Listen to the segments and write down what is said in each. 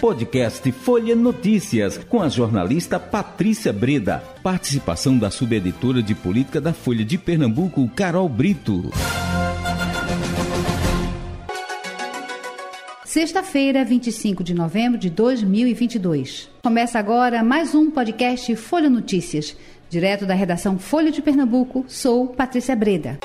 Podcast Folha Notícias, com a jornalista Patrícia Breda. Participação da subeditora de política da Folha de Pernambuco, Carol Brito. Sexta-feira, 25 de novembro de 2022. Começa agora mais um podcast Folha Notícias. Direto da redação Folha de Pernambuco, sou Patrícia Breda.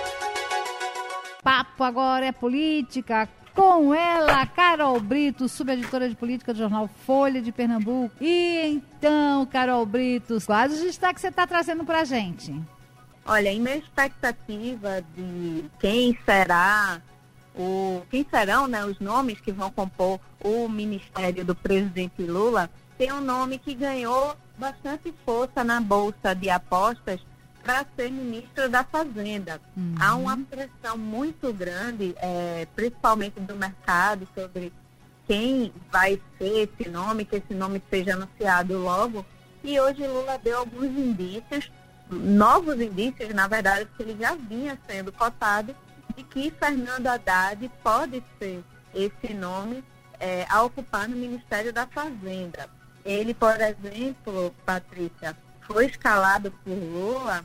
Papo agora é política com ela, Carol Brito, subeditora de política do jornal Folha de Pernambuco. E então, Carol Brito, quais os destaques você está trazendo para a gente? Olha, em minha expectativa de quem será o quem serão né, os nomes que vão compor o ministério do presidente Lula, tem um nome que ganhou bastante força na bolsa de apostas para ser ministro da Fazenda. Uhum. Há uma pressão muito grande, é, principalmente do mercado, sobre quem vai ser esse nome, que esse nome seja anunciado logo. E hoje Lula deu alguns indícios, novos indícios, na verdade, que ele já vinha sendo cotado, de que Fernando Haddad pode ser esse nome é, a ocupar no Ministério da Fazenda. Ele, por exemplo, Patrícia, foi escalado por Lula,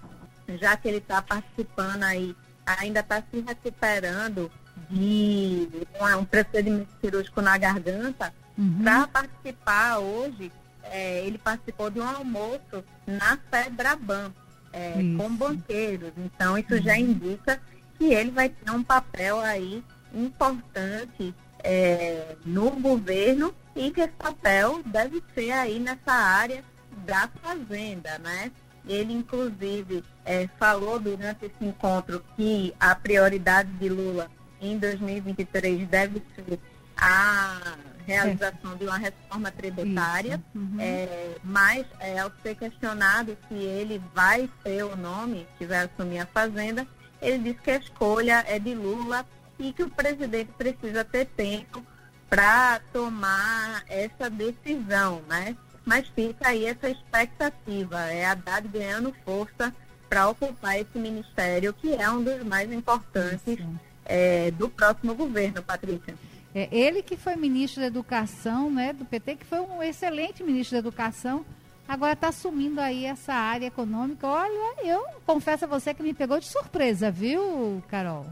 já que ele está participando aí, ainda está se recuperando de um, um procedimento cirúrgico na garganta, uhum. para participar hoje, é, ele participou de um almoço na Febraban, é, com banqueiros. Então, isso uhum. já indica que ele vai ter um papel aí importante é, no governo e que esse papel deve ser aí nessa área da fazenda, né? Ele, inclusive, é, falou durante esse encontro que a prioridade de Lula em 2023 deve ser a realização de uma reforma tributária, uhum. é, mas é, ao ser questionado se ele vai ser o nome que vai assumir a Fazenda, ele disse que a escolha é de Lula e que o presidente precisa ter tempo para tomar essa decisão, né? Mas fica aí essa expectativa, é a Haddad ganhando força para ocupar esse ministério, que é um dos mais importantes é, do próximo governo, Patrícia. É, ele que foi ministro da Educação, né, do PT, que foi um excelente ministro da Educação, agora está assumindo aí essa área econômica. Olha, eu confesso a você que me pegou de surpresa, viu, Carol?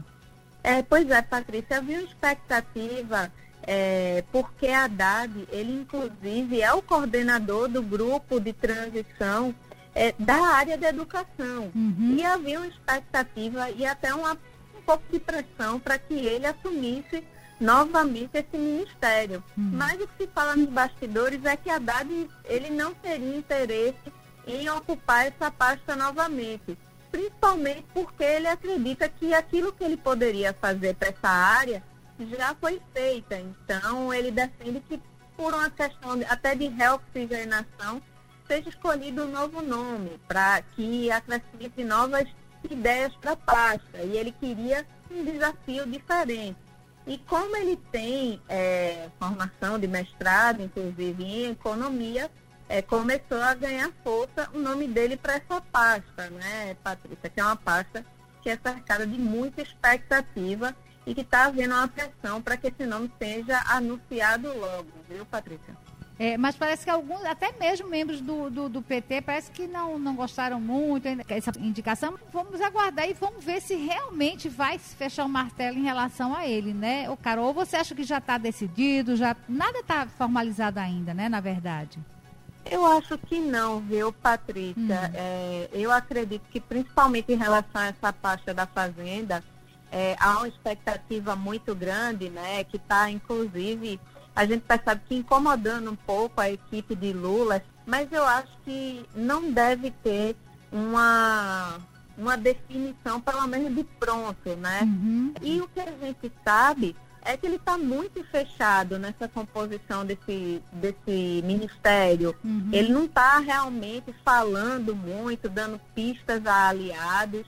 É, pois é, Patrícia, havia uma expectativa, é, porque a Haddad, ele inclusive é o coordenador do grupo de transição é, da área da educação. Uhum. E havia uma expectativa e até uma, um pouco de pressão para que ele assumisse novamente esse ministério. Uhum. Mas o que se fala nos bastidores é que a Haddad ele não teria interesse em ocupar essa pasta novamente principalmente porque ele acredita que aquilo que ele poderia fazer para essa área já foi feita. Então, ele defende que, por uma questão de, até de reoxigenação, seja escolhido um novo nome, para que acrescente novas ideias para a pasta. E ele queria um desafio diferente. E como ele tem é, formação de mestrado, inclusive em economia, é, começou a ganhar força o nome dele para essa pasta, né, Patrícia? Que é uma pasta que é cercada de muita expectativa e que está havendo uma pressão para que esse nome seja anunciado logo, viu, Patrícia? É, mas parece que alguns, até mesmo membros do, do, do, PT, parece que não, não gostaram muito dessa indicação. Vamos aguardar e vamos ver se realmente vai fechar o martelo em relação a ele, né? O Carol, ou você acha que já está decidido, já nada está formalizado ainda, né? Na verdade. Eu acho que não, viu, Patrícia? Hum. É, eu acredito que, principalmente em relação a essa pasta da Fazenda, é, há uma expectativa muito grande, né? Que está, inclusive, a gente percebe que incomodando um pouco a equipe de Lula, mas eu acho que não deve ter uma, uma definição, pelo menos de pronto, né? Uhum. E o que a gente sabe é que ele está muito fechado nessa composição desse, desse ministério. Uhum. Ele não está realmente falando muito, dando pistas a aliados.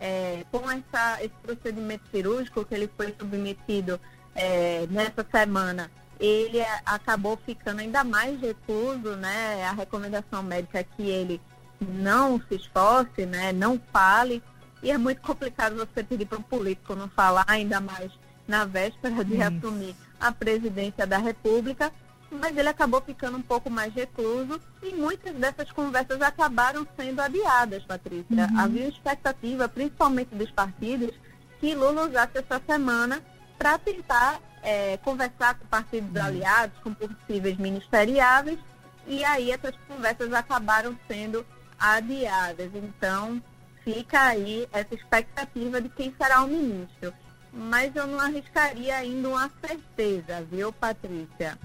É, com essa, esse procedimento cirúrgico que ele foi submetido é, nessa semana, ele acabou ficando ainda mais recluso, né? A recomendação médica é que ele não se esforce, né? Não fale. E é muito complicado você pedir para um político não falar, ainda mais na véspera de Isso. assumir a presidência da República. Mas ele acabou ficando um pouco mais recluso e muitas dessas conversas acabaram sendo adiadas, Patrícia. Uhum. Havia expectativa, principalmente dos partidos, que Lula usasse essa semana para tentar é, conversar com partidos uhum. aliados, com possíveis ministeriáveis, e aí essas conversas acabaram sendo adiadas. Então, fica aí essa expectativa de quem será o ministro. Mas eu não arriscaria ainda uma certeza, viu, Patrícia?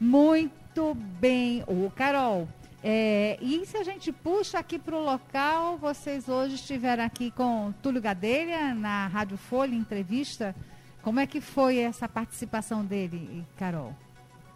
Muito bem. Ô, Carol, é, e se a gente puxa aqui para o local, vocês hoje estiveram aqui com Túlio Gadelha na Rádio Folha, entrevista. Como é que foi essa participação dele, Carol?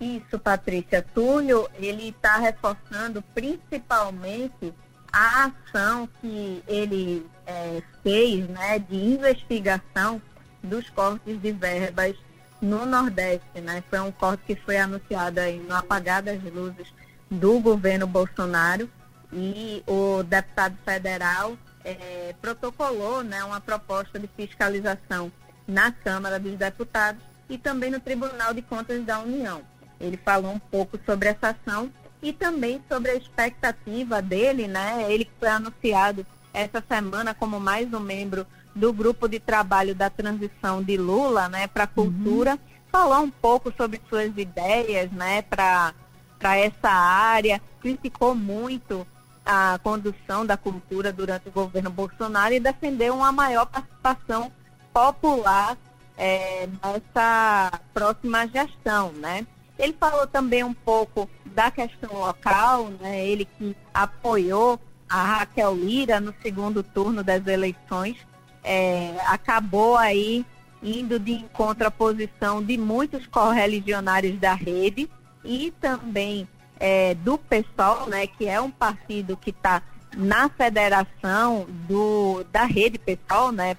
Isso, Patrícia. Túlio, ele está reforçando principalmente a ação que ele é, fez né, de investigação dos cortes de verbas no Nordeste, né? Foi um corte que foi anunciado aí no apagar das luzes do governo Bolsonaro e o deputado federal é, protocolou né, uma proposta de fiscalização na Câmara dos Deputados e também no Tribunal de Contas da União. Ele falou um pouco sobre essa ação e também sobre a expectativa dele, né? Ele foi anunciado essa semana como mais um membro do grupo de trabalho da transição de Lula, né, para a uhum. cultura, uhum. falar um pouco sobre suas ideias, né, para para essa área, criticou muito a condução da cultura durante o governo Bolsonaro e defendeu uma maior participação popular é, nessa próxima gestão, né? Ele falou também um pouco da questão local, né? Ele que apoiou a Raquel Lira no segundo turno das eleições é, acabou aí indo de encontro à posição de muitos correligionários da rede e também é, do PSOL, né, que é um partido que está na federação do, da rede PSOL, né,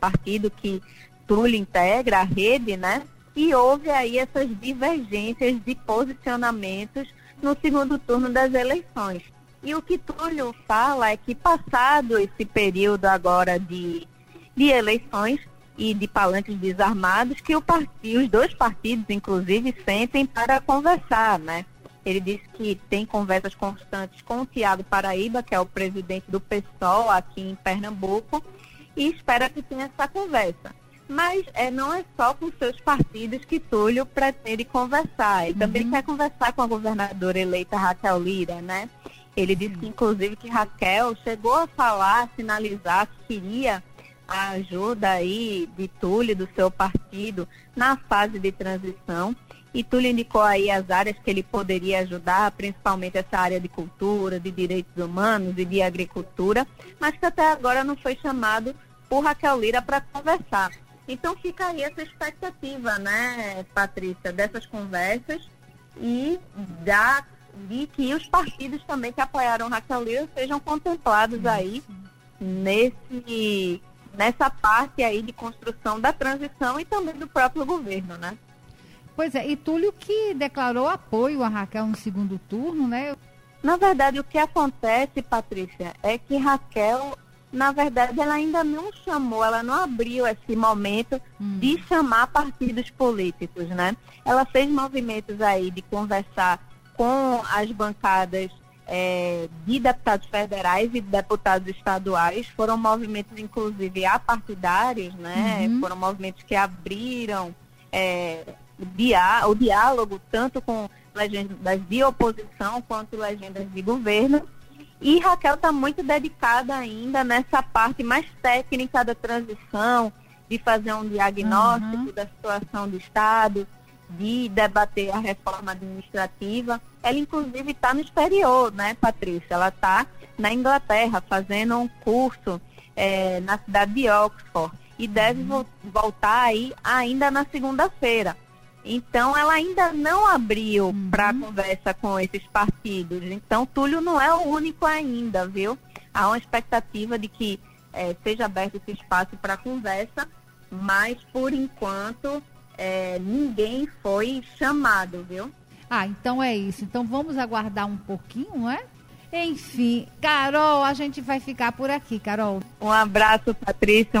partido que Túlio integra, a rede, né, e houve aí essas divergências de posicionamentos no segundo turno das eleições. E o que Túlio fala é que passado esse período agora de de eleições e de palanques desarmados que o partido, os dois partidos, inclusive, sentem para conversar, né? Ele disse que tem conversas constantes com o Tiago Paraíba, que é o presidente do PSOL aqui em Pernambuco, e espera que tenha essa conversa. Mas é, não é só com seus partidos que Túlio pretende conversar. Ele uhum. também quer conversar com a governadora eleita Raquel Lira, né? Ele disse que, inclusive, que Raquel chegou a falar, sinalizar que queria a ajuda aí de Túlio, do seu partido, na fase de transição. E Túlio indicou aí as áreas que ele poderia ajudar, principalmente essa área de cultura, de direitos humanos e de agricultura, mas que até agora não foi chamado por Raquel Lira para conversar. Então fica aí essa expectativa, né, Patrícia, dessas conversas e da, de que os partidos também que apoiaram Raquel Lira sejam contemplados aí nesse nessa parte aí de construção da transição e também do próprio governo, né? Pois é, e Túlio que declarou apoio a Raquel no segundo turno, né? Na verdade, o que acontece, Patrícia, é que Raquel, na verdade, ela ainda não chamou, ela não abriu esse momento hum. de chamar partidos políticos, né? Ela fez movimentos aí de conversar com as bancadas é, de deputados federais e deputados estaduais. Foram movimentos, inclusive, apartidários, né? Uhum. Foram movimentos que abriram é, o diálogo tanto com legendas de oposição quanto legendas de governo. E Raquel está muito dedicada ainda nessa parte mais técnica da transição, de fazer um diagnóstico uhum. da situação do Estado, de debater a reforma administrativa. Ela, inclusive, está no exterior, né, Patrícia? Ela está na Inglaterra fazendo um curso é, na cidade de Oxford e deve uhum. vo voltar aí ainda na segunda-feira. Então, ela ainda não abriu uhum. para conversa com esses partidos. Então, Túlio não é o único ainda, viu? Há uma expectativa de que é, seja aberto esse espaço para conversa, mas, por enquanto, é, ninguém foi chamado, viu? Ah, então é isso. Então vamos aguardar um pouquinho, não é? Enfim, Carol, a gente vai ficar por aqui, Carol. Um abraço, Patrícia.